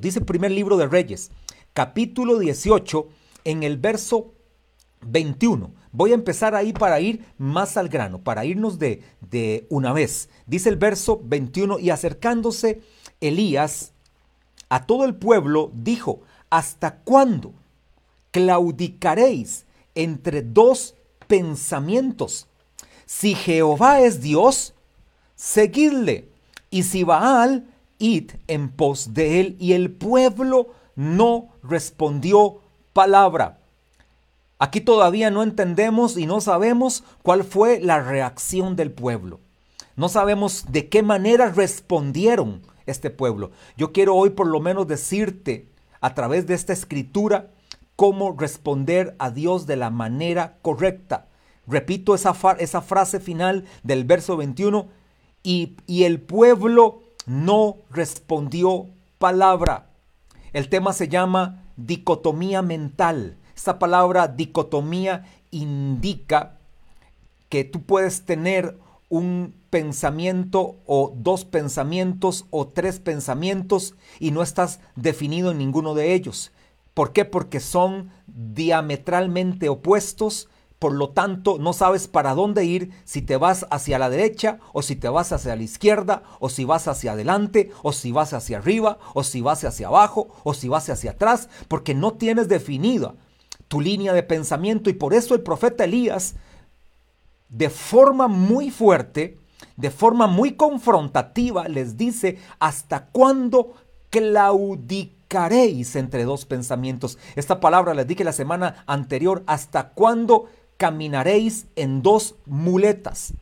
Dice el primer libro de Reyes, capítulo 18, en el verso 21. Voy a empezar ahí para ir más al grano, para irnos de, de una vez. Dice el verso 21, y acercándose Elías a todo el pueblo, dijo, ¿hasta cuándo claudicaréis entre dos pensamientos? Si Jehová es Dios, seguidle, y si Baal, id en pos de él. Y el pueblo no respondió palabra. Aquí todavía no entendemos y no sabemos cuál fue la reacción del pueblo. No sabemos de qué manera respondieron este pueblo. Yo quiero hoy por lo menos decirte a través de esta escritura cómo responder a Dios de la manera correcta. Repito esa, esa frase final del verso 21, y, y el pueblo no respondió palabra. El tema se llama dicotomía mental. Esta palabra dicotomía indica que tú puedes tener un pensamiento o dos pensamientos o tres pensamientos y no estás definido en ninguno de ellos. ¿Por qué? Porque son diametralmente opuestos, por lo tanto no sabes para dónde ir, si te vas hacia la derecha o si te vas hacia la izquierda o si vas hacia adelante o si vas hacia arriba o si vas hacia abajo o si vas hacia atrás, porque no tienes definida tu línea de pensamiento y por eso el profeta Elías de forma muy fuerte, de forma muy confrontativa, les dice, ¿hasta cuándo claudicaréis entre dos pensamientos? Esta palabra les dije la semana anterior, ¿hasta cuándo caminaréis en dos muletas?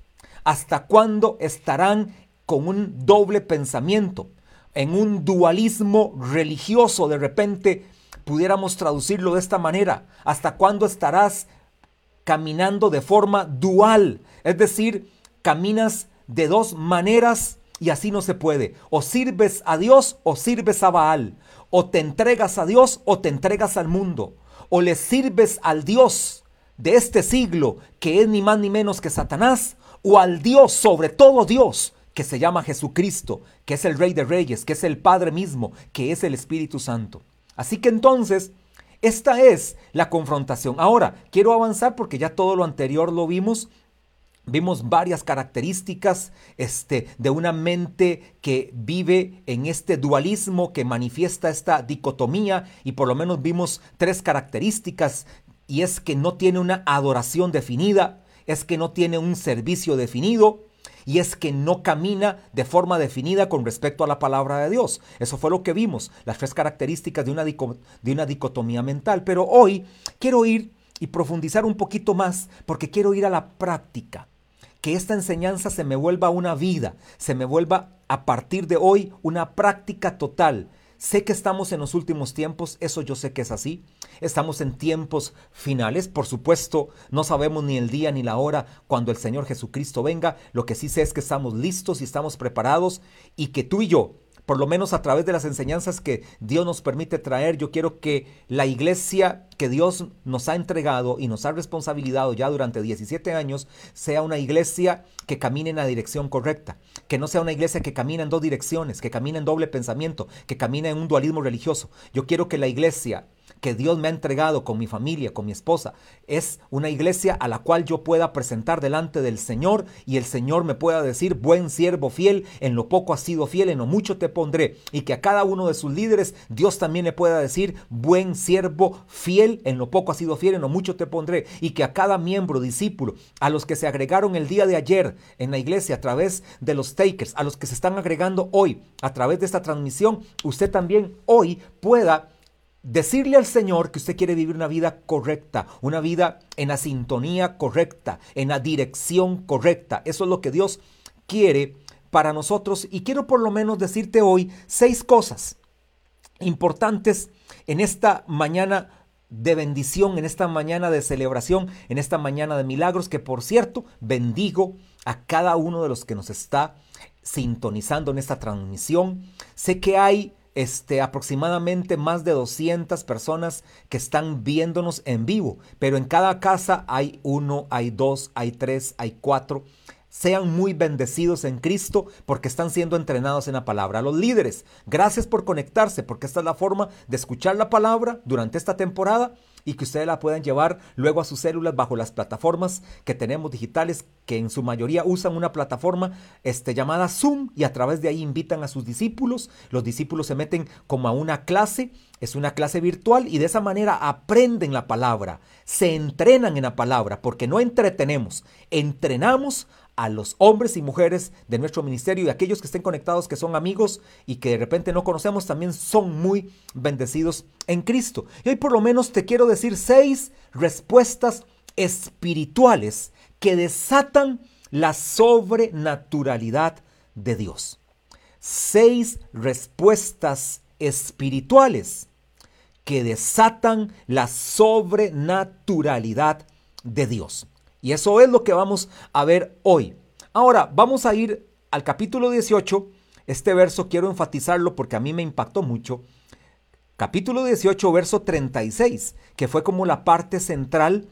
¿Hasta cuándo estarán con un doble pensamiento? En un dualismo religioso, de repente pudiéramos traducirlo de esta manera. ¿Hasta cuándo estarás caminando de forma dual, es decir, caminas de dos maneras y así no se puede. O sirves a Dios o sirves a Baal. O te entregas a Dios o te entregas al mundo. O le sirves al Dios de este siglo, que es ni más ni menos que Satanás, o al Dios, sobre todo Dios, que se llama Jesucristo, que es el Rey de Reyes, que es el Padre mismo, que es el Espíritu Santo. Así que entonces, esta es la confrontación. Ahora, quiero avanzar porque ya todo lo anterior lo vimos. Vimos varias características este, de una mente que vive en este dualismo, que manifiesta esta dicotomía y por lo menos vimos tres características y es que no tiene una adoración definida, es que no tiene un servicio definido, y es que no camina de forma definida con respecto a la palabra de Dios. Eso fue lo que vimos, las tres características de una, de una dicotomía mental. Pero hoy quiero ir y profundizar un poquito más porque quiero ir a la práctica. Que esta enseñanza se me vuelva una vida, se me vuelva a partir de hoy una práctica total Sé que estamos en los últimos tiempos, eso yo sé que es así. Estamos en tiempos finales, por supuesto, no sabemos ni el día ni la hora cuando el Señor Jesucristo venga. Lo que sí sé es que estamos listos y estamos preparados y que tú y yo por lo menos a través de las enseñanzas que Dios nos permite traer, yo quiero que la iglesia que Dios nos ha entregado y nos ha responsabilizado ya durante 17 años sea una iglesia que camine en la dirección correcta, que no sea una iglesia que camine en dos direcciones, que camine en doble pensamiento, que camine en un dualismo religioso. Yo quiero que la iglesia que Dios me ha entregado con mi familia, con mi esposa, es una iglesia a la cual yo pueda presentar delante del Señor y el Señor me pueda decir, buen siervo fiel, en lo poco has sido fiel, en lo mucho te pondré. Y que a cada uno de sus líderes Dios también le pueda decir, buen siervo fiel, en lo poco has sido fiel, en lo mucho te pondré. Y que a cada miembro, discípulo, a los que se agregaron el día de ayer en la iglesia a través de los takers, a los que se están agregando hoy a través de esta transmisión, usted también hoy pueda decirle al Señor que usted quiere vivir una vida correcta, una vida en la sintonía correcta, en la dirección correcta. Eso es lo que Dios quiere para nosotros y quiero por lo menos decirte hoy seis cosas importantes en esta mañana de bendición, en esta mañana de celebración, en esta mañana de milagros, que por cierto bendigo a cada uno de los que nos está sintonizando en esta transmisión. Sé que hay este, aproximadamente más de 200 personas que están viéndonos en vivo, pero en cada casa hay uno, hay dos, hay tres, hay cuatro, sean muy bendecidos en Cristo porque están siendo entrenados en la palabra. Los líderes, gracias por conectarse porque esta es la forma de escuchar la palabra durante esta temporada y que ustedes la puedan llevar luego a sus células bajo las plataformas que tenemos digitales que en su mayoría usan una plataforma este, llamada Zoom y a través de ahí invitan a sus discípulos. Los discípulos se meten como a una clase, es una clase virtual y de esa manera aprenden la palabra, se entrenan en la palabra porque no entretenemos, entrenamos a los hombres y mujeres de nuestro ministerio y aquellos que estén conectados, que son amigos y que de repente no conocemos, también son muy bendecidos en Cristo. Y hoy por lo menos te quiero decir seis respuestas espirituales que desatan la sobrenaturalidad de Dios. Seis respuestas espirituales que desatan la sobrenaturalidad de Dios. Y eso es lo que vamos a ver hoy. Ahora, vamos a ir al capítulo 18. Este verso quiero enfatizarlo porque a mí me impactó mucho. Capítulo 18, verso 36, que fue como la parte central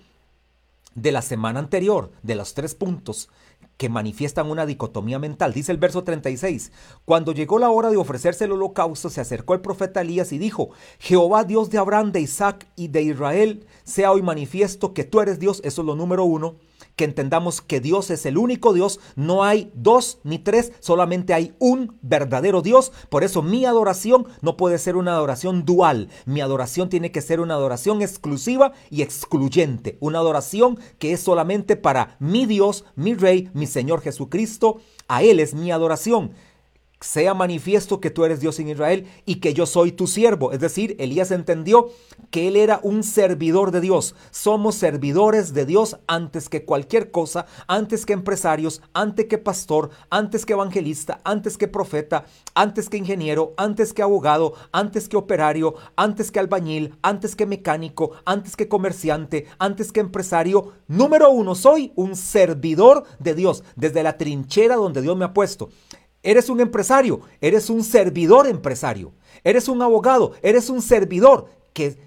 de la semana anterior, de los tres puntos que manifiestan una dicotomía mental. Dice el verso 36, cuando llegó la hora de ofrecerse el holocausto, se acercó el profeta Elías y dijo, Jehová Dios de Abraham, de Isaac y de Israel, sea hoy manifiesto que tú eres Dios, eso es lo número uno, que entendamos que Dios es el único Dios, no hay dos ni tres, solamente hay un verdadero Dios. Por eso mi adoración no puede ser una adoración dual, mi adoración tiene que ser una adoración exclusiva y excluyente, una adoración que es solamente para mi Dios, mi Rey, mi Señor Jesucristo, a Él es mi adoración sea manifiesto que tú eres Dios en Israel y que yo soy tu siervo. Es decir, Elías entendió que él era un servidor de Dios. Somos servidores de Dios antes que cualquier cosa, antes que empresarios, antes que pastor, antes que evangelista, antes que profeta, antes que ingeniero, antes que abogado, antes que operario, antes que albañil, antes que mecánico, antes que comerciante, antes que empresario. Número uno, soy un servidor de Dios desde la trinchera donde Dios me ha puesto. Eres un empresario, eres un servidor empresario, eres un abogado, eres un servidor que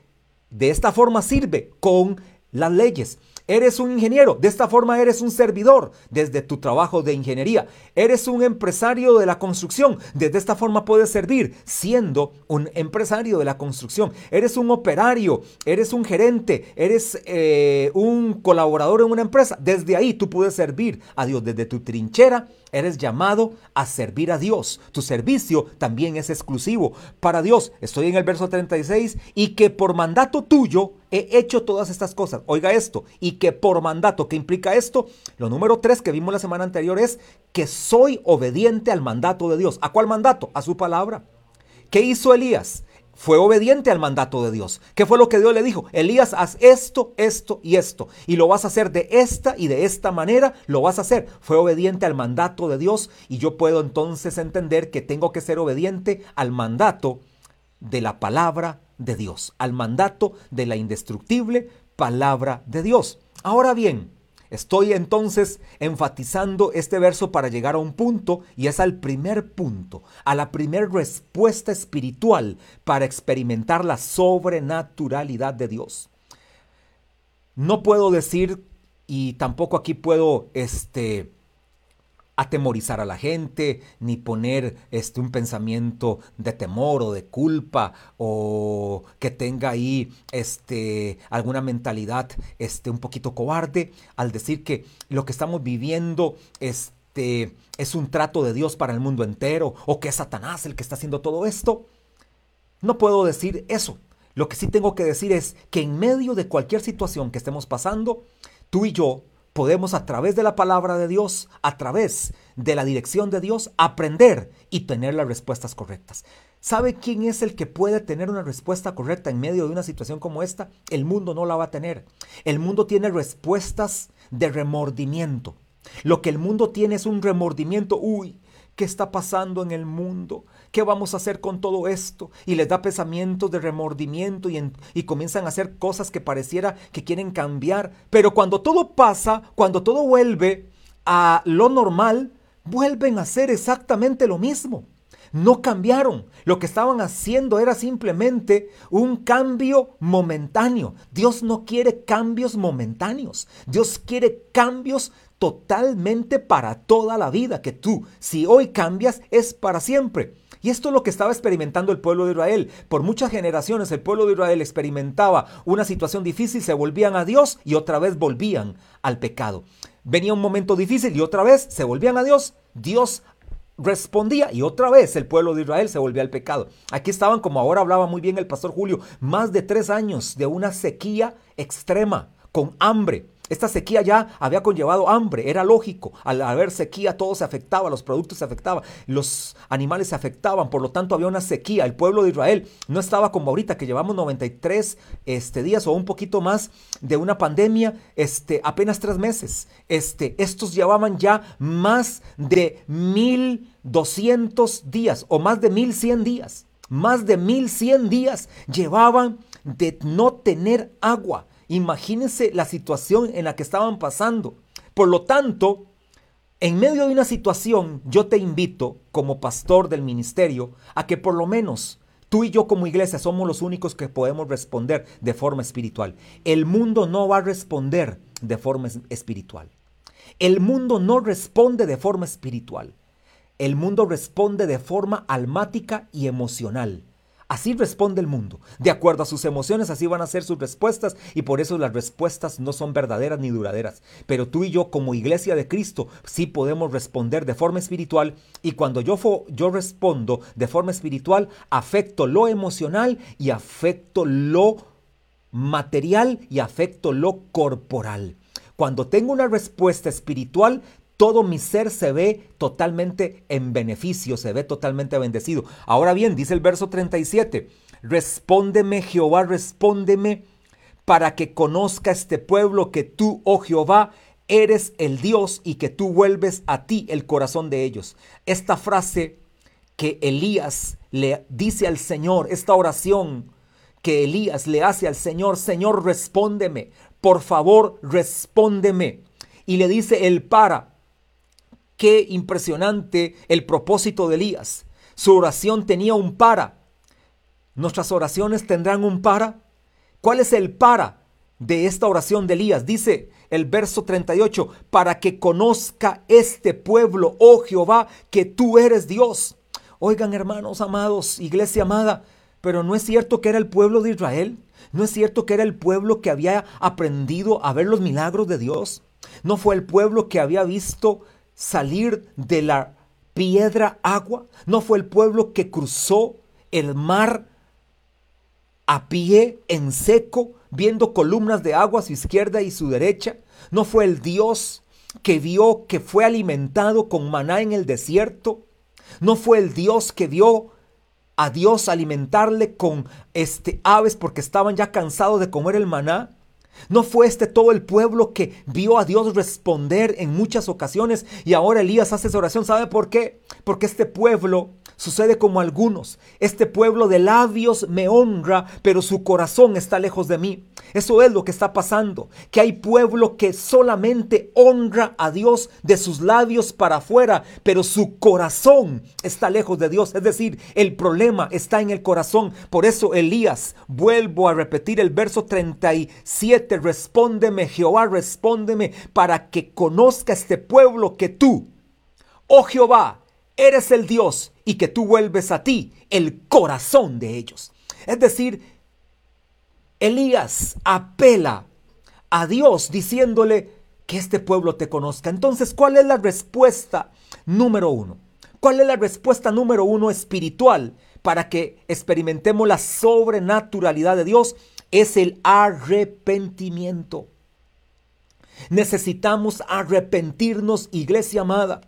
de esta forma sirve con las leyes. Eres un ingeniero, de esta forma eres un servidor desde tu trabajo de ingeniería. Eres un empresario de la construcción, desde esta forma puedes servir siendo un empresario de la construcción. Eres un operario, eres un gerente, eres eh, un colaborador en una empresa. Desde ahí tú puedes servir a Dios, desde tu trinchera Eres llamado a servir a Dios. Tu servicio también es exclusivo para Dios. Estoy en el verso 36 y que por mandato tuyo he hecho todas estas cosas. Oiga esto, y que por mandato, ¿qué implica esto? Lo número 3 que vimos la semana anterior es que soy obediente al mandato de Dios. ¿A cuál mandato? A su palabra. ¿Qué hizo Elías? Fue obediente al mandato de Dios. ¿Qué fue lo que Dios le dijo? Elías, haz esto, esto y esto. Y lo vas a hacer de esta y de esta manera, lo vas a hacer. Fue obediente al mandato de Dios y yo puedo entonces entender que tengo que ser obediente al mandato de la palabra de Dios, al mandato de la indestructible palabra de Dios. Ahora bien, Estoy entonces enfatizando este verso para llegar a un punto y es al primer punto, a la primera respuesta espiritual para experimentar la sobrenaturalidad de Dios. No puedo decir y tampoco aquí puedo este atemorizar a la gente, ni poner este, un pensamiento de temor o de culpa o que tenga ahí este, alguna mentalidad este, un poquito cobarde al decir que lo que estamos viviendo este, es un trato de Dios para el mundo entero o que es Satanás el que está haciendo todo esto. No puedo decir eso. Lo que sí tengo que decir es que en medio de cualquier situación que estemos pasando, tú y yo podemos a través de la palabra de Dios, a través de la dirección de Dios, aprender y tener las respuestas correctas. ¿Sabe quién es el que puede tener una respuesta correcta en medio de una situación como esta? El mundo no la va a tener. El mundo tiene respuestas de remordimiento. Lo que el mundo tiene es un remordimiento. Uy, ¿qué está pasando en el mundo? ¿Qué vamos a hacer con todo esto? Y les da pensamientos de remordimiento y, y comienzan a hacer cosas que pareciera que quieren cambiar. Pero cuando todo pasa, cuando todo vuelve a lo normal, vuelven a hacer exactamente lo mismo. No cambiaron. Lo que estaban haciendo era simplemente un cambio momentáneo. Dios no quiere cambios momentáneos. Dios quiere cambios totalmente para toda la vida, que tú, si hoy cambias, es para siempre. Y esto es lo que estaba experimentando el pueblo de Israel. Por muchas generaciones el pueblo de Israel experimentaba una situación difícil, se volvían a Dios y otra vez volvían al pecado. Venía un momento difícil y otra vez se volvían a Dios. Dios respondía y otra vez el pueblo de Israel se volvía al pecado. Aquí estaban, como ahora hablaba muy bien el pastor Julio, más de tres años de una sequía extrema, con hambre. Esta sequía ya había conllevado hambre, era lógico. Al haber sequía todo se afectaba, los productos se afectaban, los animales se afectaban, por lo tanto había una sequía. El pueblo de Israel no estaba como ahorita que llevamos 93 este, días o un poquito más de una pandemia, este, apenas tres meses. Este, estos llevaban ya más de 1200 días o más de 1100 días. Más de 1100 días llevaban de no tener agua. Imagínense la situación en la que estaban pasando. Por lo tanto, en medio de una situación, yo te invito, como pastor del ministerio, a que por lo menos tú y yo como iglesia somos los únicos que podemos responder de forma espiritual. El mundo no va a responder de forma espiritual. El mundo no responde de forma espiritual. El mundo responde de forma almática y emocional. Así responde el mundo. De acuerdo a sus emociones, así van a ser sus respuestas y por eso las respuestas no son verdaderas ni duraderas. Pero tú y yo como iglesia de Cristo sí podemos responder de forma espiritual y cuando yo, yo respondo de forma espiritual, afecto lo emocional y afecto lo material y afecto lo corporal. Cuando tengo una respuesta espiritual, todo mi ser se ve totalmente en beneficio, se ve totalmente bendecido. Ahora bien, dice el verso 37, respóndeme Jehová, respóndeme para que conozca este pueblo que tú, oh Jehová, eres el Dios y que tú vuelves a ti el corazón de ellos. Esta frase que Elías le dice al Señor, esta oración que Elías le hace al Señor, Señor, respóndeme, por favor, respóndeme. Y le dice el para, Qué impresionante el propósito de Elías. Su oración tenía un para. ¿Nuestras oraciones tendrán un para? ¿Cuál es el para de esta oración de Elías? Dice el verso 38, para que conozca este pueblo, oh Jehová, que tú eres Dios. Oigan hermanos amados, iglesia amada, pero no es cierto que era el pueblo de Israel. No es cierto que era el pueblo que había aprendido a ver los milagros de Dios. No fue el pueblo que había visto salir de la piedra agua? ¿No fue el pueblo que cruzó el mar a pie, en seco, viendo columnas de agua a su izquierda y su derecha? ¿No fue el Dios que vio que fue alimentado con maná en el desierto? ¿No fue el Dios que vio a Dios alimentarle con este aves porque estaban ya cansados de comer el maná? ¿No fue este todo el pueblo que vio a Dios responder en muchas ocasiones y ahora Elías hace esa oración? ¿Sabe por qué? Porque este pueblo sucede como algunos. Este pueblo de labios me honra, pero su corazón está lejos de mí. Eso es lo que está pasando, que hay pueblo que solamente honra a Dios de sus labios para afuera, pero su corazón está lejos de Dios. Es decir, el problema está en el corazón. Por eso Elías, vuelvo a repetir el verso 37, respóndeme Jehová, respóndeme para que conozca este pueblo que tú, oh Jehová, eres el Dios y que tú vuelves a ti el corazón de ellos. Es decir, Elías apela a Dios diciéndole que este pueblo te conozca. Entonces, ¿cuál es la respuesta número uno? ¿Cuál es la respuesta número uno espiritual para que experimentemos la sobrenaturalidad de Dios? Es el arrepentimiento. Necesitamos arrepentirnos, iglesia amada.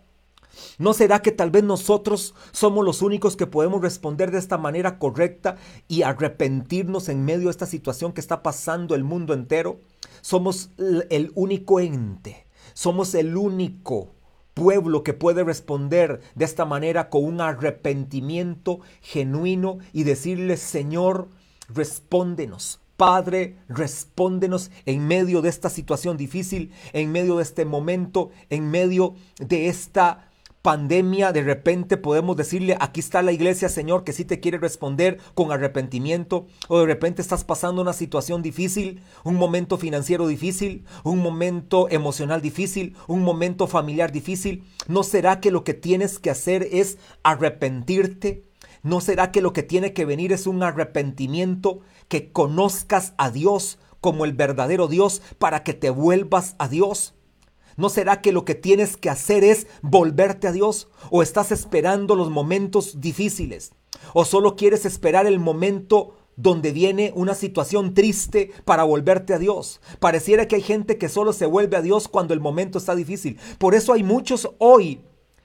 ¿No será que tal vez nosotros somos los únicos que podemos responder de esta manera correcta y arrepentirnos en medio de esta situación que está pasando el mundo entero? Somos el único ente, somos el único pueblo que puede responder de esta manera con un arrepentimiento genuino y decirle, Señor, respóndenos. Padre, respóndenos en medio de esta situación difícil, en medio de este momento, en medio de esta pandemia, de repente podemos decirle, aquí está la iglesia, Señor, que sí te quiere responder con arrepentimiento, o de repente estás pasando una situación difícil, un momento financiero difícil, un momento emocional difícil, un momento familiar difícil. ¿No será que lo que tienes que hacer es arrepentirte? ¿No será que lo que tiene que venir es un arrepentimiento, que conozcas a Dios como el verdadero Dios para que te vuelvas a Dios? ¿No será que lo que tienes que hacer es volverte a Dios? ¿O estás esperando los momentos difíciles? ¿O solo quieres esperar el momento donde viene una situación triste para volverte a Dios? Pareciera que hay gente que solo se vuelve a Dios cuando el momento está difícil. Por eso hay muchos hoy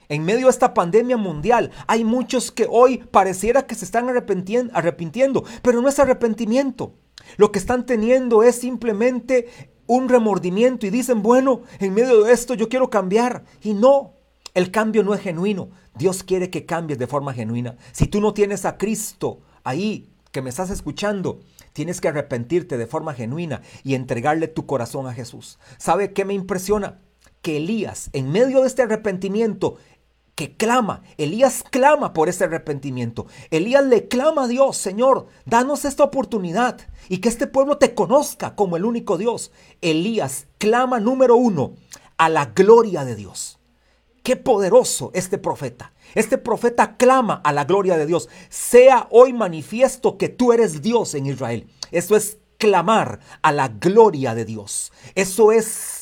en medio de esta pandemia mundial, hay muchos que hoy pareciera que se están arrepintiendo, pero no es arrepentimiento. Lo que están teniendo es simplemente un remordimiento y dicen, bueno, en medio de esto yo quiero cambiar. Y no, el cambio no es genuino. Dios quiere que cambies de forma genuina. Si tú no tienes a Cristo ahí, que me estás escuchando, tienes que arrepentirte de forma genuina y entregarle tu corazón a Jesús. ¿Sabe qué me impresiona? Que Elías, en medio de este arrepentimiento, que clama. Elías clama por ese arrepentimiento. Elías le clama a Dios, Señor, danos esta oportunidad y que este pueblo te conozca como el único Dios. Elías clama número uno a la gloria de Dios. Qué poderoso este profeta. Este profeta clama a la gloria de Dios. Sea hoy manifiesto que tú eres Dios en Israel. Eso es clamar a la gloria de Dios. Eso es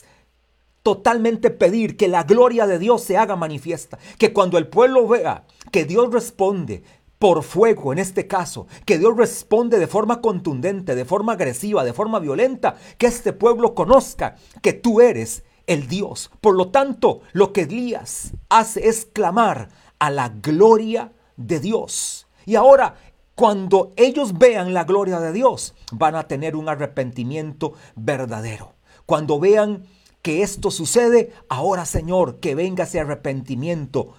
totalmente pedir que la gloria de Dios se haga manifiesta, que cuando el pueblo vea que Dios responde por fuego en este caso, que Dios responde de forma contundente, de forma agresiva, de forma violenta, que este pueblo conozca que tú eres el Dios. Por lo tanto, lo que Elías hace es clamar a la gloria de Dios. Y ahora, cuando ellos vean la gloria de Dios, van a tener un arrepentimiento verdadero. Cuando vean que esto sucede, ahora Señor, que venga ese arrepentimiento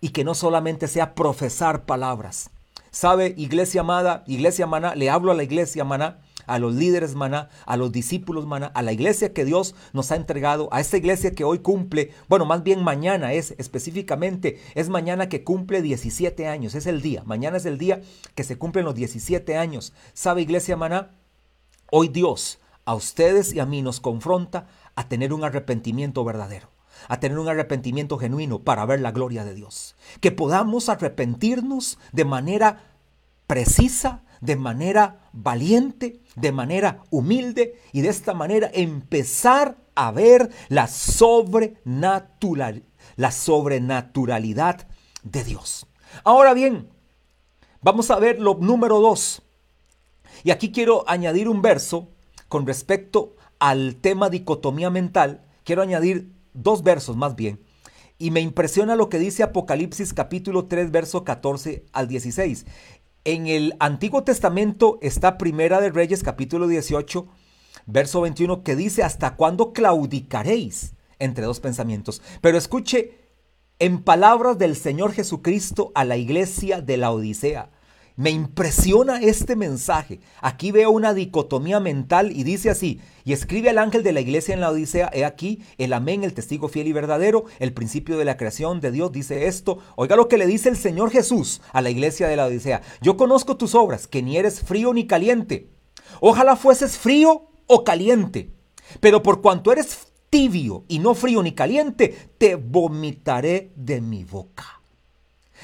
y que no solamente sea profesar palabras. ¿Sabe, iglesia amada, iglesia maná? Le hablo a la iglesia maná, a los líderes maná, a los discípulos maná, a la iglesia que Dios nos ha entregado, a esa iglesia que hoy cumple, bueno, más bien mañana es específicamente, es mañana que cumple 17 años, es el día, mañana es el día que se cumplen los 17 años. ¿Sabe, iglesia maná? Hoy Dios a ustedes y a mí nos confronta a tener un arrepentimiento verdadero, a tener un arrepentimiento genuino para ver la gloria de Dios. Que podamos arrepentirnos de manera precisa, de manera valiente, de manera humilde y de esta manera empezar a ver la, sobrenatural, la sobrenaturalidad de Dios. Ahora bien, vamos a ver lo número dos. Y aquí quiero añadir un verso con respecto al tema dicotomía mental, quiero añadir dos versos más bien. Y me impresiona lo que dice Apocalipsis capítulo 3, verso 14 al 16. En el Antiguo Testamento está Primera de Reyes capítulo 18, verso 21, que dice, ¿hasta cuándo claudicaréis? Entre dos pensamientos. Pero escuche en palabras del Señor Jesucristo a la iglesia de la Odisea. Me impresiona este mensaje. Aquí veo una dicotomía mental y dice así, y escribe al ángel de la iglesia en la Odisea, he aquí, el amén, el testigo fiel y verdadero, el principio de la creación de Dios, dice esto. Oiga lo que le dice el Señor Jesús a la iglesia de la Odisea. Yo conozco tus obras, que ni eres frío ni caliente. Ojalá fueses frío o caliente. Pero por cuanto eres tibio y no frío ni caliente, te vomitaré de mi boca.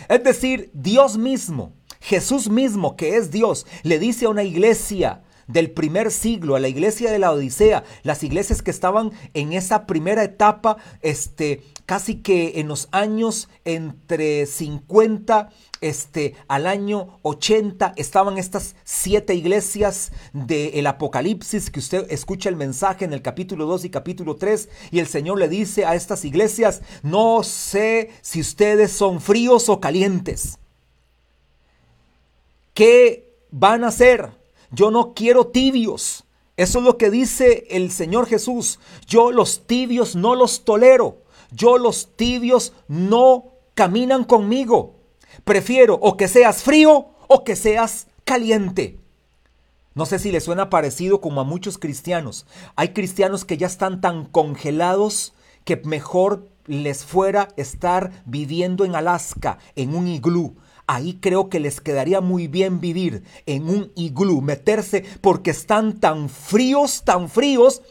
Es decir, Dios mismo Jesús mismo, que es Dios, le dice a una iglesia del primer siglo, a la iglesia de la Odisea, las iglesias que estaban en esa primera etapa, este, casi que en los años entre 50 este, al año 80 estaban estas siete iglesias del Apocalipsis, que usted escucha el mensaje en el capítulo 2 y capítulo 3, y el Señor le dice a estas iglesias, no sé si ustedes son fríos o calientes. ¿Qué van a hacer? Yo no quiero tibios. Eso es lo que dice el Señor Jesús. Yo los tibios no los tolero. Yo los tibios no caminan conmigo. Prefiero o que seas frío o que seas caliente. No sé si le suena parecido como a muchos cristianos. Hay cristianos que ya están tan congelados que mejor les fuera estar viviendo en Alaska, en un iglú. Ahí creo que les quedaría muy bien vivir en un iglú, meterse porque están tan fríos, tan fríos,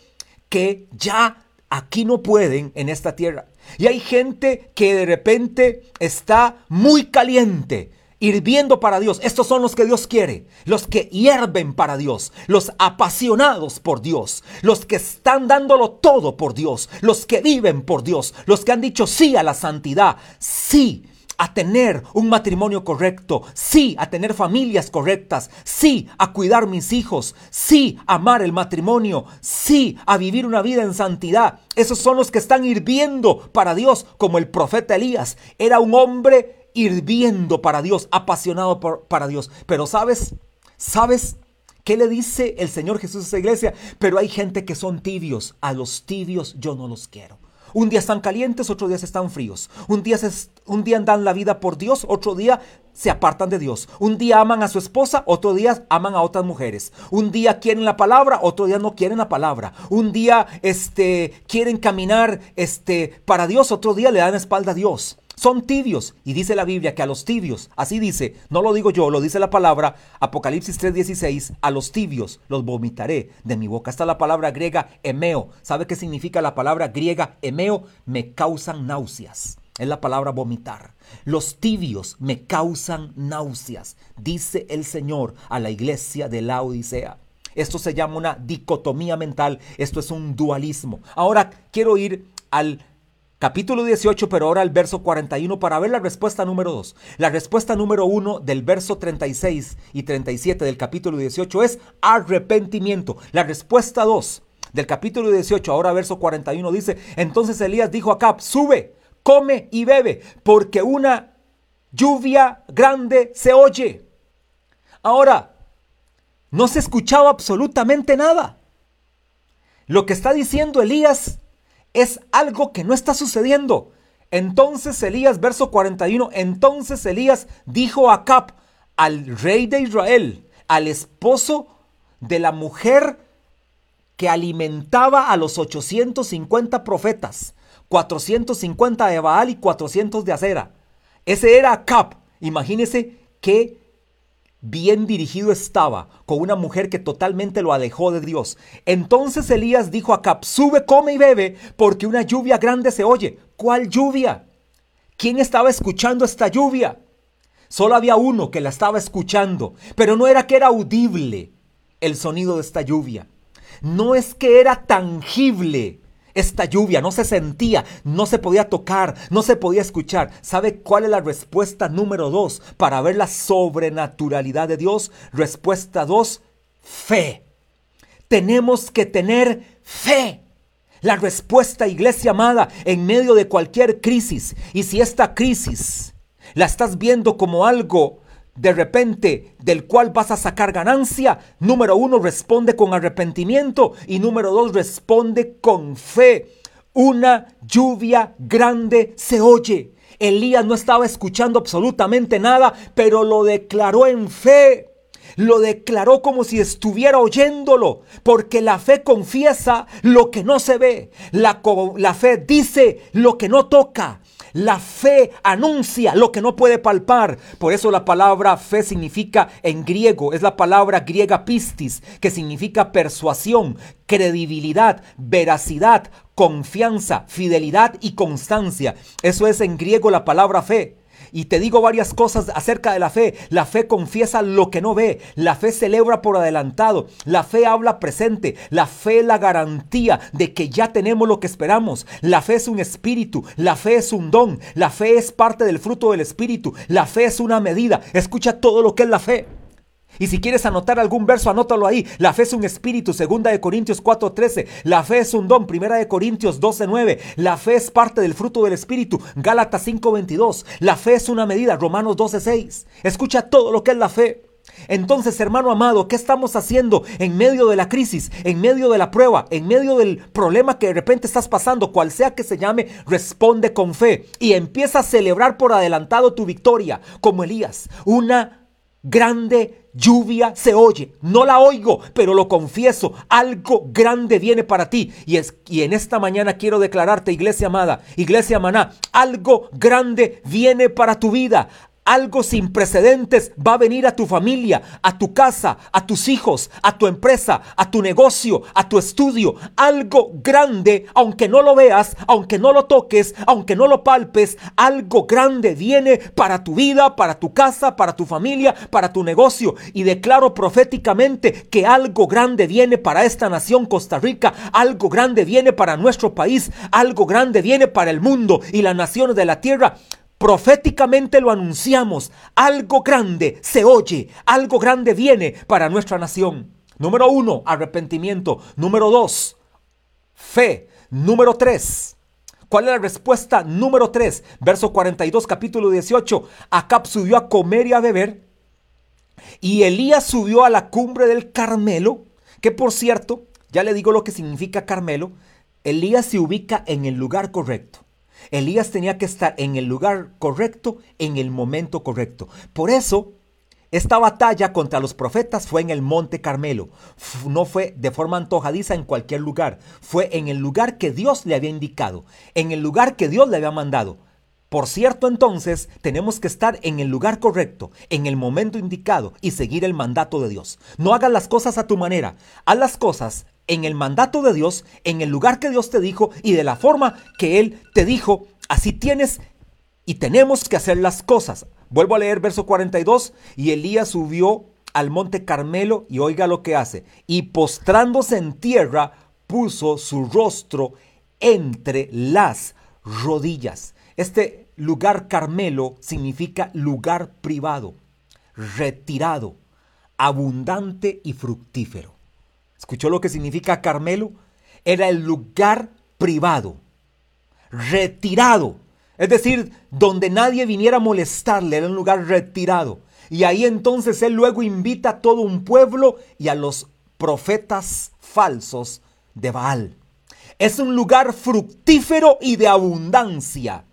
que ya aquí no pueden en esta tierra. Y hay gente que de repente está muy caliente, hirviendo para Dios. Estos son los que Dios quiere, los que hierven para Dios, los apasionados por Dios, los que están dándolo todo por Dios, los que viven por Dios, los que han dicho sí a la santidad, sí a tener un matrimonio correcto, sí a tener familias correctas, sí a cuidar mis hijos, sí a amar el matrimonio, sí a vivir una vida en santidad. Esos son los que están hirviendo para Dios, como el profeta Elías. Era un hombre hirviendo para Dios, apasionado por, para Dios. Pero sabes, sabes qué le dice el Señor Jesús a esa iglesia? Pero hay gente que son tibios. A los tibios yo no los quiero. Un día están calientes, otro día están fríos. Un día, se, un día dan la vida por Dios, otro día se apartan de Dios. Un día aman a su esposa, otro día aman a otras mujeres. Un día quieren la palabra, otro día no quieren la palabra. Un día este, quieren caminar este, para Dios, otro día le dan espalda a Dios. Son tibios. Y dice la Biblia que a los tibios, así dice, no lo digo yo, lo dice la palabra, Apocalipsis 3:16, a los tibios los vomitaré de mi boca. Esta es la palabra griega emeo. ¿Sabe qué significa la palabra griega emeo? Me causan náuseas. Es la palabra vomitar. Los tibios me causan náuseas, dice el Señor a la iglesia de la Odisea. Esto se llama una dicotomía mental, esto es un dualismo. Ahora quiero ir al capítulo 18, pero ahora el verso 41 para ver la respuesta número 2. La respuesta número 1 del verso 36 y 37 del capítulo 18 es arrepentimiento. La respuesta 2 del capítulo 18, ahora verso 41 dice, entonces Elías dijo a Cap, sube, come y bebe, porque una lluvia grande se oye. Ahora, no se escuchaba absolutamente nada. Lo que está diciendo Elías es algo que no está sucediendo. Entonces Elías, verso 41, entonces Elías dijo a Cap, al rey de Israel, al esposo de la mujer que alimentaba a los 850 profetas, 450 de Baal y 400 de Acera. Ese era Cap. Imagínese qué bien dirigido estaba con una mujer que totalmente lo alejó de Dios. Entonces Elías dijo a Cap, sube, come y bebe, porque una lluvia grande se oye. ¿Cuál lluvia? ¿Quién estaba escuchando esta lluvia? Solo había uno que la estaba escuchando, pero no era que era audible el sonido de esta lluvia. No es que era tangible esta lluvia no se sentía, no se podía tocar, no se podía escuchar. ¿Sabe cuál es la respuesta número dos para ver la sobrenaturalidad de Dios? Respuesta dos, fe. Tenemos que tener fe. La respuesta, iglesia amada, en medio de cualquier crisis. Y si esta crisis la estás viendo como algo de repente del cual vas a sacar ganancia, número uno, responde con arrepentimiento y número dos, responde con fe. Una lluvia grande se oye. Elías no estaba escuchando absolutamente nada, pero lo declaró en fe. Lo declaró como si estuviera oyéndolo, porque la fe confiesa lo que no se ve. La, la fe dice lo que no toca. La fe anuncia lo que no puede palpar. Por eso la palabra fe significa en griego, es la palabra griega pistis, que significa persuasión, credibilidad, veracidad, confianza, fidelidad y constancia. Eso es en griego la palabra fe. Y te digo varias cosas acerca de la fe. La fe confiesa lo que no ve. La fe celebra por adelantado. La fe habla presente. La fe es la garantía de que ya tenemos lo que esperamos. La fe es un espíritu. La fe es un don. La fe es parte del fruto del espíritu. La fe es una medida. Escucha todo lo que es la fe. Y si quieres anotar algún verso, anótalo ahí. La fe es un espíritu, segunda de Corintios 4:13. La fe es un don, primera de Corintios 12:9. La fe es parte del fruto del espíritu, Gálatas 5:22. La fe es una medida, Romanos 12:6. Escucha todo lo que es la fe. Entonces, hermano amado, ¿qué estamos haciendo en medio de la crisis, en medio de la prueba, en medio del problema que de repente estás pasando, cual sea que se llame? Responde con fe y empieza a celebrar por adelantado tu victoria, como Elías. Una grande lluvia se oye. No la oigo, pero lo confieso. Algo grande viene para ti. Y, es, y en esta mañana quiero declararte, iglesia amada, iglesia maná, algo grande viene para tu vida. Algo sin precedentes va a venir a tu familia, a tu casa, a tus hijos, a tu empresa, a tu negocio, a tu estudio. Algo grande, aunque no lo veas, aunque no lo toques, aunque no lo palpes, algo grande viene para tu vida, para tu casa, para tu familia, para tu negocio. Y declaro proféticamente que algo grande viene para esta nación Costa Rica, algo grande viene para nuestro país, algo grande viene para el mundo y las naciones de la tierra Proféticamente lo anunciamos. Algo grande se oye, algo grande viene para nuestra nación. Número uno, arrepentimiento. Número dos, fe. Número tres, ¿Cuál es la respuesta? Número 3, verso 42, capítulo 18. Acab subió a comer y a beber. Y Elías subió a la cumbre del Carmelo, que por cierto, ya le digo lo que significa Carmelo. Elías se ubica en el lugar correcto. Elías tenía que estar en el lugar correcto, en el momento correcto. Por eso, esta batalla contra los profetas fue en el Monte Carmelo. No fue de forma antojadiza en cualquier lugar. Fue en el lugar que Dios le había indicado, en el lugar que Dios le había mandado. Por cierto, entonces, tenemos que estar en el lugar correcto, en el momento indicado y seguir el mandato de Dios. No hagas las cosas a tu manera, haz las cosas en el mandato de Dios, en el lugar que Dios te dijo y de la forma que Él te dijo. Así tienes y tenemos que hacer las cosas. Vuelvo a leer verso 42. Y Elías subió al monte Carmelo y oiga lo que hace. Y postrándose en tierra, puso su rostro entre las rodillas. Este lugar Carmelo significa lugar privado, retirado, abundante y fructífero. ¿Escuchó lo que significa Carmelo? Era el lugar privado, retirado. Es decir, donde nadie viniera a molestarle, era un lugar retirado. Y ahí entonces él luego invita a todo un pueblo y a los profetas falsos de Baal. Es un lugar fructífero y de abundancia.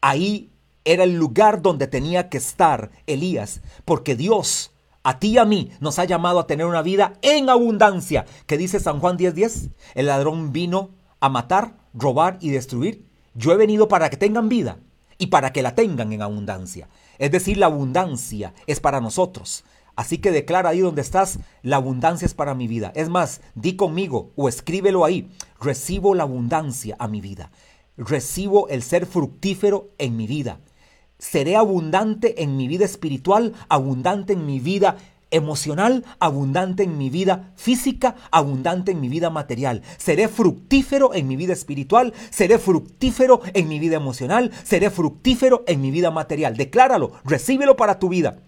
Ahí era el lugar donde tenía que estar Elías, porque Dios a ti y a mí nos ha llamado a tener una vida en abundancia. ¿Qué dice San Juan 10:10? El ladrón vino a matar, robar y destruir. Yo he venido para que tengan vida y para que la tengan en abundancia. Es decir, la abundancia es para nosotros. Así que declara ahí donde estás, la abundancia es para mi vida. Es más, di conmigo o escríbelo ahí. Recibo la abundancia a mi vida. Recibo el ser fructífero en mi vida. Seré abundante en mi vida espiritual, abundante en mi vida emocional, abundante en mi vida física, abundante en mi vida material. Seré fructífero en mi vida espiritual, seré fructífero en mi vida emocional, seré fructífero en mi vida material. Decláralo, recíbelo para tu vida.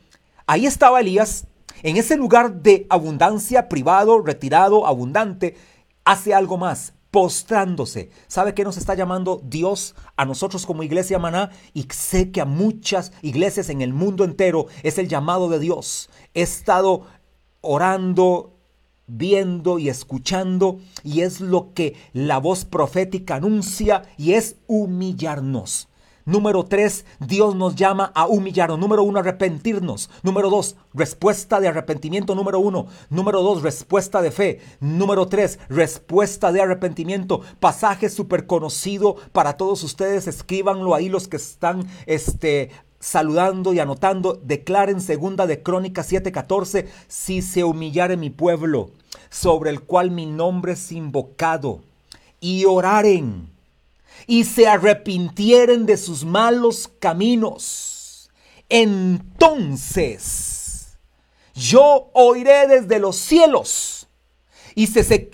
Ahí estaba Elías, en ese lugar de abundancia, privado, retirado, abundante, hace algo más postrándose. ¿Sabe qué nos está llamando Dios a nosotros como iglesia maná? Y sé que a muchas iglesias en el mundo entero es el llamado de Dios. He estado orando, viendo y escuchando y es lo que la voz profética anuncia y es humillarnos. Número tres, Dios nos llama a humillarnos. Número uno, arrepentirnos. Número dos, respuesta de arrepentimiento. Número uno. Número dos, respuesta de fe. Número tres, respuesta de arrepentimiento. Pasaje súper conocido para todos ustedes. Escríbanlo ahí los que están este, saludando y anotando. Declaren segunda de Crónicas 7:14. Si se humillare mi pueblo, sobre el cual mi nombre es invocado, y oraren y se arrepintieren de sus malos caminos, entonces yo oiré desde los cielos. Y, se,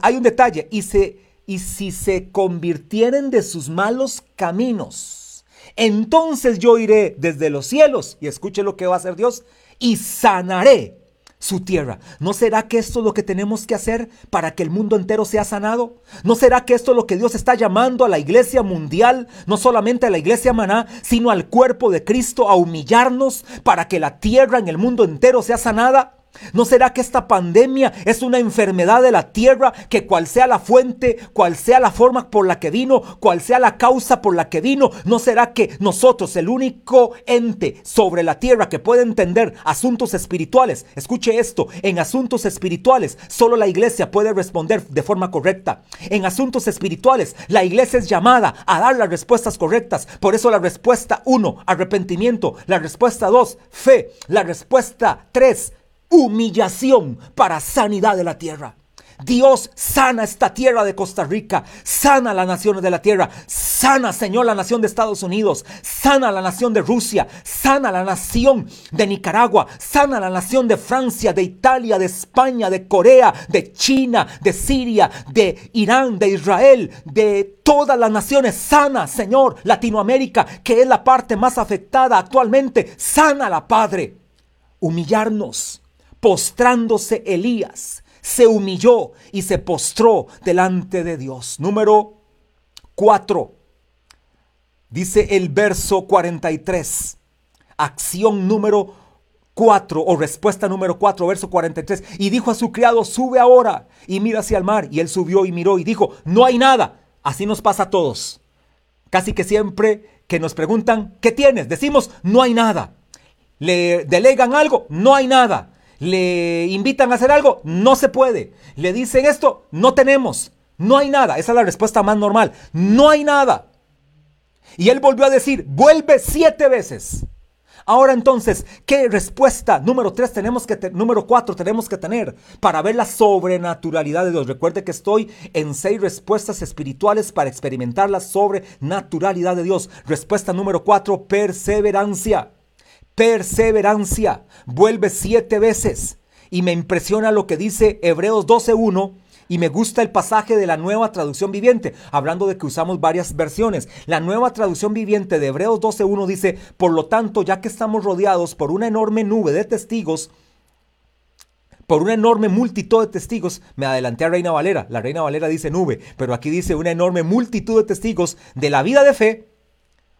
hay un detalle, y, se, y si se convirtieren de sus malos caminos, entonces yo iré desde los cielos, y escuche lo que va a hacer Dios, y sanaré su tierra. ¿No será que esto es lo que tenemos que hacer para que el mundo entero sea sanado? ¿No será que esto es lo que Dios está llamando a la iglesia mundial, no solamente a la iglesia maná, sino al cuerpo de Cristo a humillarnos para que la tierra en el mundo entero sea sanada? ¿No será que esta pandemia es una enfermedad de la tierra que cual sea la fuente, cual sea la forma por la que vino, cual sea la causa por la que vino, no será que nosotros, el único ente sobre la tierra que puede entender asuntos espirituales, escuche esto, en asuntos espirituales solo la iglesia puede responder de forma correcta. En asuntos espirituales la iglesia es llamada a dar las respuestas correctas. Por eso la respuesta 1, arrepentimiento, la respuesta 2, fe, la respuesta 3, humillación para sanidad de la tierra. Dios sana esta tierra de Costa Rica, sana las naciones de la tierra, sana Señor la nación de Estados Unidos, sana la nación de Rusia, sana la nación de Nicaragua, sana la nación de Francia, de Italia, de España, de Corea, de China, de Siria, de Irán, de Israel, de todas las naciones, sana Señor Latinoamérica, que es la parte más afectada actualmente, sana la Padre. Humillarnos postrándose Elías, se humilló y se postró delante de Dios. Número 4. Dice el verso 43. Acción número 4 o respuesta número 4, verso 43. Y dijo a su criado, sube ahora y mira hacia el mar. Y él subió y miró y dijo, no hay nada. Así nos pasa a todos. Casi que siempre que nos preguntan, ¿qué tienes? Decimos, no hay nada. Le delegan algo, no hay nada le invitan a hacer algo, no se puede. Le dicen esto, no tenemos, no hay nada. Esa es la respuesta más normal, no hay nada. Y él volvió a decir, vuelve siete veces. Ahora entonces, ¿qué respuesta número tres tenemos que número cuatro tenemos que tener para ver la sobrenaturalidad de Dios? Recuerde que estoy en seis respuestas espirituales para experimentar la sobrenaturalidad de Dios. Respuesta número cuatro, perseverancia perseverancia. Vuelve siete veces. Y me impresiona lo que dice Hebreos 12.1 y me gusta el pasaje de la nueva traducción viviente, hablando de que usamos varias versiones. La nueva traducción viviente de Hebreos 12.1 dice, por lo tanto, ya que estamos rodeados por una enorme nube de testigos, por una enorme multitud de testigos, me adelanté a Reina Valera, la Reina Valera dice nube, pero aquí dice una enorme multitud de testigos de la vida de fe.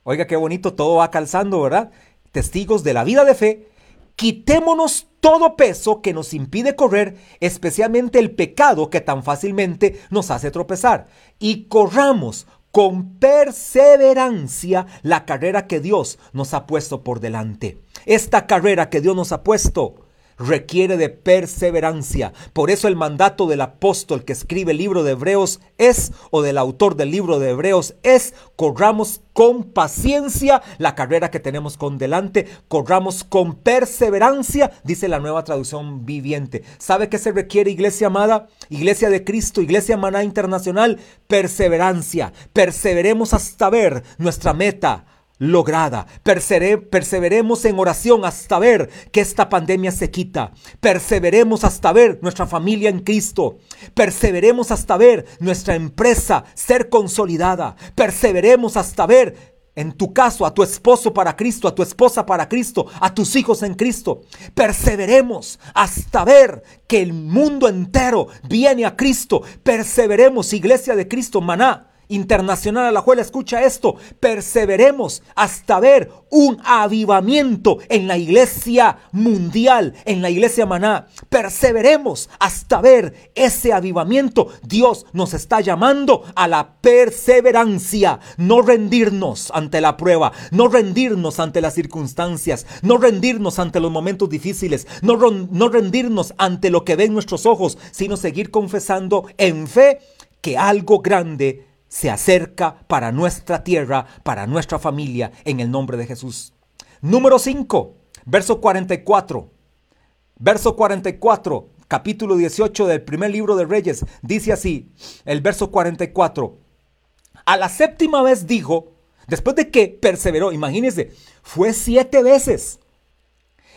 Oiga, qué bonito, todo va calzando, ¿verdad? Testigos de la vida de fe, quitémonos todo peso que nos impide correr, especialmente el pecado que tan fácilmente nos hace tropezar, y corramos con perseverancia la carrera que Dios nos ha puesto por delante. Esta carrera que Dios nos ha puesto requiere de perseverancia. Por eso el mandato del apóstol que escribe el libro de Hebreos es, o del autor del libro de Hebreos es, corramos con paciencia la carrera que tenemos con delante, corramos con perseverancia, dice la nueva traducción viviente. ¿Sabe qué se requiere, iglesia amada? Iglesia de Cristo, iglesia maná internacional, perseverancia. Perseveremos hasta ver nuestra meta lograda. perseveremos en oración hasta ver que esta pandemia se quita. Perseveremos hasta ver nuestra familia en Cristo. Perseveremos hasta ver nuestra empresa ser consolidada. Perseveremos hasta ver en tu caso, a tu esposo para Cristo, a tu esposa para Cristo, a tus hijos en Cristo. Perseveremos hasta ver que el mundo entero viene a Cristo. Perseveremos, iglesia de Cristo, maná Internacional la Juela, escucha esto, perseveremos hasta ver un avivamiento en la iglesia mundial, en la iglesia maná. Perseveremos hasta ver ese avivamiento. Dios nos está llamando a la perseverancia, no rendirnos ante la prueba, no rendirnos ante las circunstancias, no rendirnos ante los momentos difíciles, no, no rendirnos ante lo que ven nuestros ojos, sino seguir confesando en fe que algo grande se acerca para nuestra tierra, para nuestra familia, en el nombre de Jesús. Número 5, verso 44. Verso 44, capítulo 18 del primer libro de Reyes, dice así, el verso 44. A la séptima vez dijo, después de que perseveró, imagínense, fue siete veces.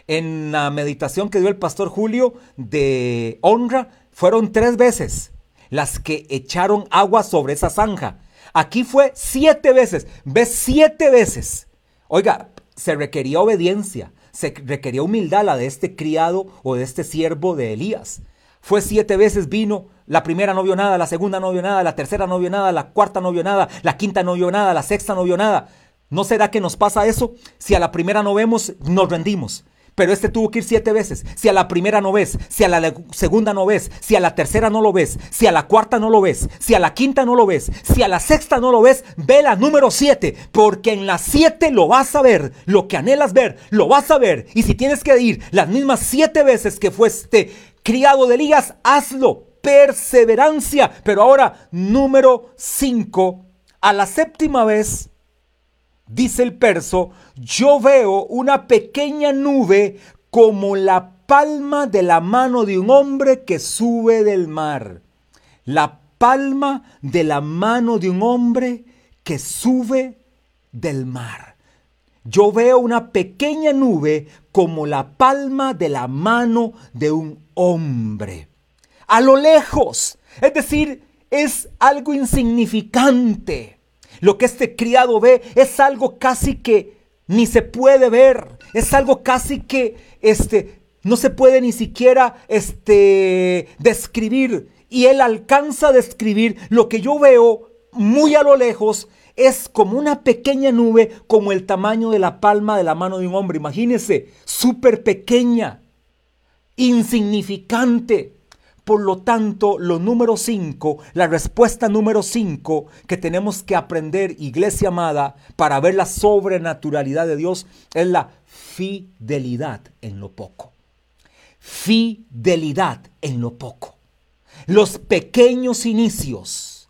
En la meditación que dio el pastor Julio de honra, fueron tres veces las que echaron agua sobre esa zanja. Aquí fue siete veces, ves siete veces. Oiga, se requería obediencia, se requería humildad la de este criado o de este siervo de Elías. Fue siete veces vino, la primera no vio nada, la segunda no vio nada, la tercera no vio nada, la cuarta no vio nada, la quinta no vio nada, la sexta no vio nada. ¿No será que nos pasa eso? Si a la primera no vemos, nos rendimos. Pero este tuvo que ir siete veces. Si a la primera no ves, si a la segunda no ves, si a la tercera no lo ves, si a la cuarta no lo ves, si a la quinta no lo ves, si a la sexta no lo ves, ve la número siete, porque en la siete lo vas a ver, lo que anhelas ver, lo vas a ver. Y si tienes que ir las mismas siete veces que fue este criado de Elías, hazlo. Perseverancia. Pero ahora, número cinco, a la séptima vez dice el perso, yo veo una pequeña nube como la palma de la mano de un hombre que sube del mar. La palma de la mano de un hombre que sube del mar. Yo veo una pequeña nube como la palma de la mano de un hombre. A lo lejos. Es decir, es algo insignificante. Lo que este criado ve es algo casi que ni se puede ver. Es algo casi que este, no se puede ni siquiera este, describir. Y él alcanza a describir lo que yo veo muy a lo lejos. Es como una pequeña nube, como el tamaño de la palma de la mano de un hombre. Imagínese, súper pequeña, insignificante. Por lo tanto, lo número 5, la respuesta número 5 que tenemos que aprender, iglesia amada, para ver la sobrenaturalidad de Dios, es la fidelidad en lo poco. Fidelidad en lo poco. Los pequeños inicios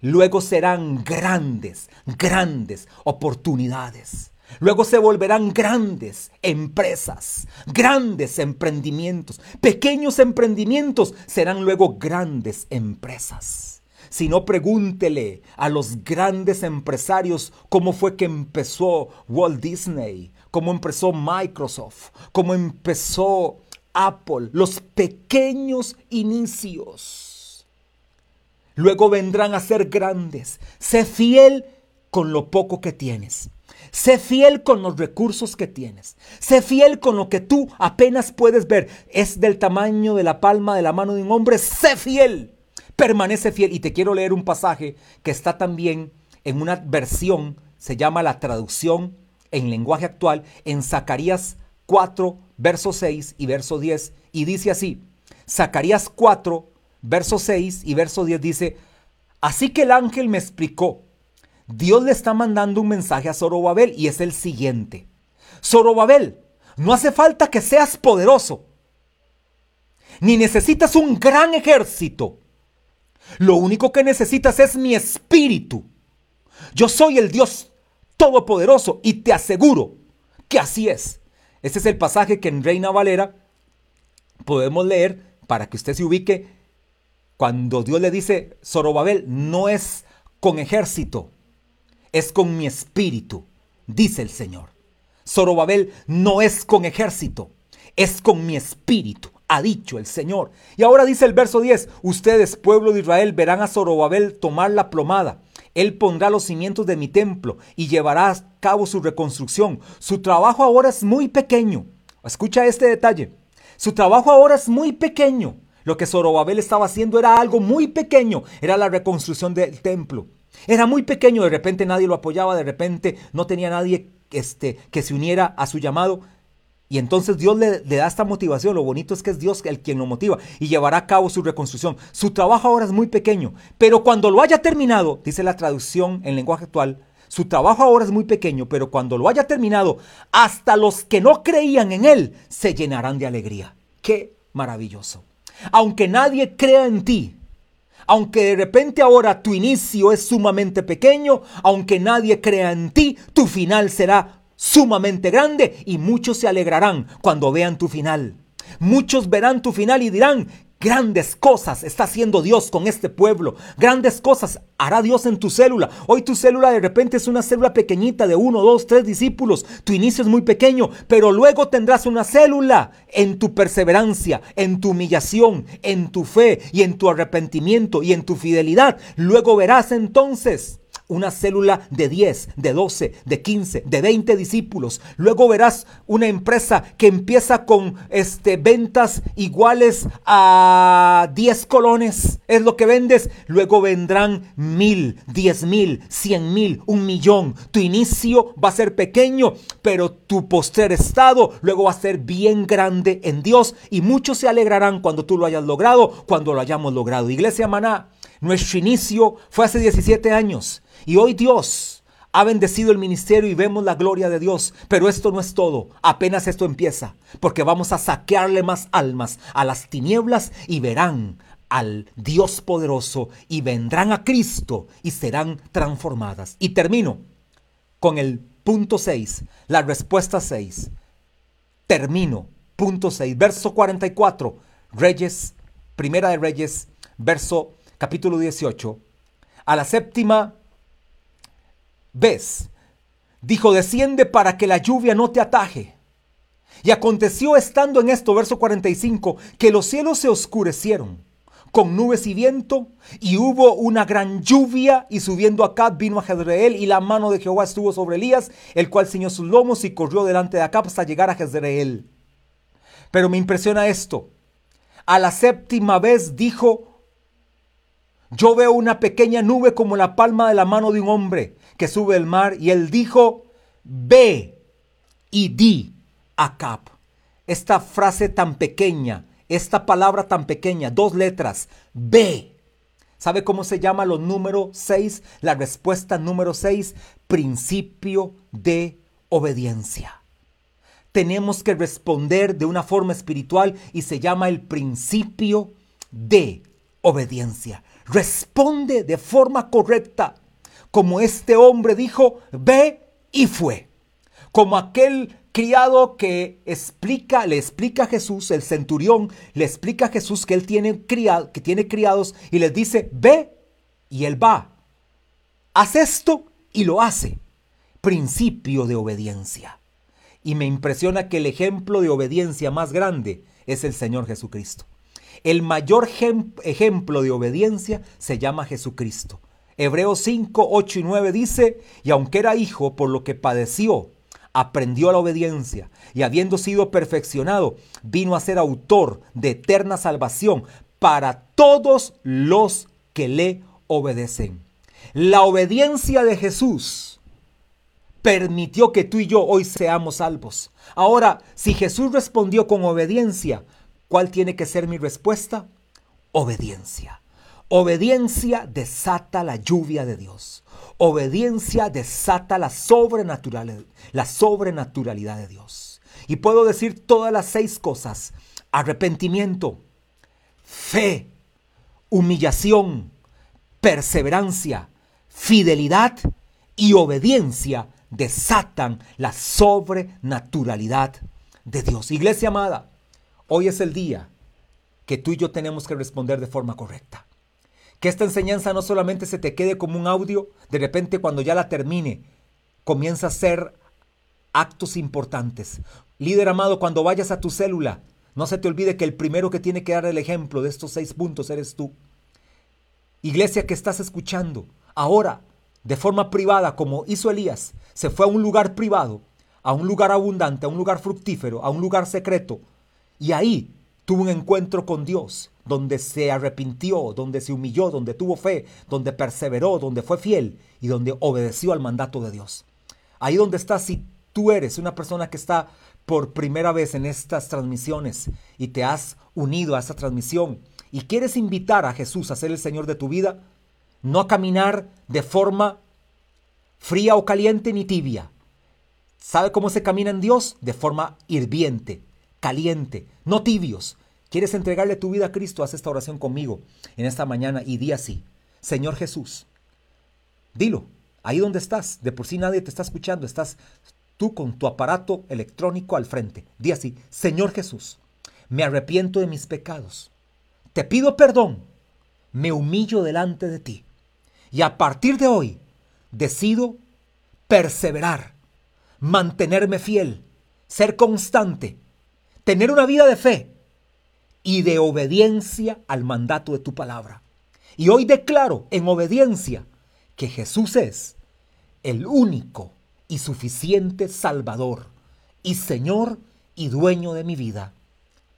luego serán grandes, grandes oportunidades. Luego se volverán grandes empresas, grandes emprendimientos. Pequeños emprendimientos serán luego grandes empresas. Si no, pregúntele a los grandes empresarios cómo fue que empezó Walt Disney, cómo empezó Microsoft, cómo empezó Apple, los pequeños inicios. Luego vendrán a ser grandes. Sé fiel con lo poco que tienes. Sé fiel con los recursos que tienes. Sé fiel con lo que tú apenas puedes ver. Es del tamaño de la palma de la mano de un hombre. Sé fiel. Permanece fiel. Y te quiero leer un pasaje que está también en una versión, se llama la traducción en lenguaje actual, en Zacarías 4, verso 6 y verso 10. Y dice así, Zacarías 4, verso 6 y verso 10 dice, así que el ángel me explicó Dios le está mandando un mensaje a Zorobabel y es el siguiente. Zorobabel, no hace falta que seas poderoso, ni necesitas un gran ejército. Lo único que necesitas es mi espíritu. Yo soy el Dios todopoderoso y te aseguro que así es. Este es el pasaje que en Reina Valera podemos leer para que usted se ubique cuando Dios le dice, Zorobabel, no es con ejército, es con mi espíritu, dice el Señor. Zorobabel no es con ejército, es con mi espíritu, ha dicho el Señor. Y ahora dice el verso 10, ustedes, pueblo de Israel, verán a Zorobabel tomar la plomada. Él pondrá los cimientos de mi templo y llevará a cabo su reconstrucción. Su trabajo ahora es muy pequeño. Escucha este detalle. Su trabajo ahora es muy pequeño. Lo que Zorobabel estaba haciendo era algo muy pequeño. Era la reconstrucción del templo. Era muy pequeño, de repente nadie lo apoyaba, de repente no tenía nadie este, que se uniera a su llamado. Y entonces Dios le, le, da esta motivación. Lo bonito es que es Dios el quien lo motiva y llevará a cabo su reconstrucción. Su trabajo ahora es muy pequeño, pero cuando lo haya terminado, dice la traducción en lenguaje actual, su trabajo ahora es muy pequeño, pero cuando lo haya terminado, hasta los que no creían en él se llenarán de alegría. Qué maravilloso. Aunque nadie crea en ti, aunque de repente ahora tu inicio es sumamente pequeño, aunque nadie crea en ti, tu final será sumamente grande y muchos se alegrarán cuando vean tu final. Muchos verán tu final y dirán, Grandes cosas está haciendo Dios con este pueblo. Grandes cosas hará Dios en tu célula. Hoy tu célula de repente es una célula pequeñita de uno, dos, tres discípulos. Tu inicio es muy pequeño, pero luego tendrás una célula en tu perseverancia, en tu humillación, en tu fe y en tu arrepentimiento y en tu fidelidad. Luego verás entonces una célula de 10, de 12, de 15, de 20 discípulos. Luego verás una empresa que empieza con este, ventas iguales a 10 colones. Es lo que vendes. Luego vendrán mil, diez mil, cien mil, un millón. Tu inicio va a ser pequeño, pero tu postrer estado luego va a ser bien grande en Dios. Y muchos se alegrarán cuando tú lo hayas logrado, cuando lo hayamos logrado. Iglesia Maná, nuestro inicio fue hace 17 años. Y hoy Dios ha bendecido el ministerio y vemos la gloria de Dios. Pero esto no es todo. Apenas esto empieza. Porque vamos a saquearle más almas a las tinieblas y verán al Dios poderoso y vendrán a Cristo y serán transformadas. Y termino con el punto 6, la respuesta 6. Termino. Punto 6, verso 44. Reyes, primera de Reyes, verso capítulo 18. A la séptima ves, dijo, desciende para que la lluvia no te ataje. Y aconteció estando en esto, verso 45, que los cielos se oscurecieron con nubes y viento, y hubo una gran lluvia, y subiendo acá vino a Jezreel, y la mano de Jehová estuvo sobre Elías, el cual ciñó sus lomos y corrió delante de acá hasta llegar a Jezreel. Pero me impresiona esto. A la séptima vez dijo, yo veo una pequeña nube como la palma de la mano de un hombre, que sube el mar y él dijo, ve y di a Cap. Esta frase tan pequeña, esta palabra tan pequeña, dos letras, ve. ¿Sabe cómo se llama lo número 6? La respuesta número 6, principio de obediencia. Tenemos que responder de una forma espiritual y se llama el principio de obediencia. Responde de forma correcta como este hombre dijo, ve y fue. Como aquel criado que explica, le explica a Jesús, el centurión le explica a Jesús que él tiene, tiene criados y les dice, ve y él va. Haz esto y lo hace. Principio de obediencia. Y me impresiona que el ejemplo de obediencia más grande es el Señor Jesucristo. El mayor ejemplo de obediencia se llama Jesucristo. Hebreos 5, 8 y 9 dice, y aunque era hijo, por lo que padeció, aprendió la obediencia, y habiendo sido perfeccionado, vino a ser autor de eterna salvación para todos los que le obedecen. La obediencia de Jesús permitió que tú y yo hoy seamos salvos. Ahora, si Jesús respondió con obediencia, ¿cuál tiene que ser mi respuesta? Obediencia. Obediencia desata la lluvia de Dios. Obediencia desata la, la sobrenaturalidad de Dios. Y puedo decir todas las seis cosas. Arrepentimiento, fe, humillación, perseverancia, fidelidad y obediencia desatan la sobrenaturalidad de Dios. Iglesia amada, hoy es el día que tú y yo tenemos que responder de forma correcta. Que esta enseñanza no solamente se te quede como un audio, de repente cuando ya la termine, comienza a ser actos importantes. Líder amado, cuando vayas a tu célula, no se te olvide que el primero que tiene que dar el ejemplo de estos seis puntos eres tú. Iglesia que estás escuchando, ahora, de forma privada, como hizo Elías, se fue a un lugar privado, a un lugar abundante, a un lugar fructífero, a un lugar secreto, y ahí tuvo un encuentro con Dios donde se arrepintió, donde se humilló, donde tuvo fe, donde perseveró, donde fue fiel y donde obedeció al mandato de Dios. Ahí donde estás, si tú eres una persona que está por primera vez en estas transmisiones y te has unido a esta transmisión y quieres invitar a Jesús a ser el Señor de tu vida, no a caminar de forma fría o caliente ni tibia. ¿Sabe cómo se camina en Dios? De forma hirviente, caliente, no tibios, ¿Quieres entregarle tu vida a Cristo? Haz esta oración conmigo en esta mañana y di así. Señor Jesús, dilo, ahí donde estás, de por sí nadie te está escuchando, estás tú con tu aparato electrónico al frente. Di así, Señor Jesús, me arrepiento de mis pecados, te pido perdón, me humillo delante de ti y a partir de hoy decido perseverar, mantenerme fiel, ser constante, tener una vida de fe y de obediencia al mandato de tu palabra. Y hoy declaro en obediencia que Jesús es el único y suficiente Salvador y Señor y dueño de mi vida.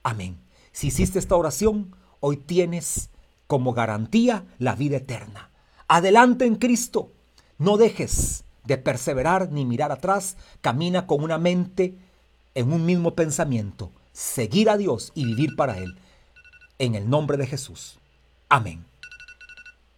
Amén. Si hiciste esta oración, hoy tienes como garantía la vida eterna. Adelante en Cristo. No dejes de perseverar ni mirar atrás. Camina con una mente en un mismo pensamiento. Seguir a Dios y vivir para Él. En el nombre de Jesús. Amén.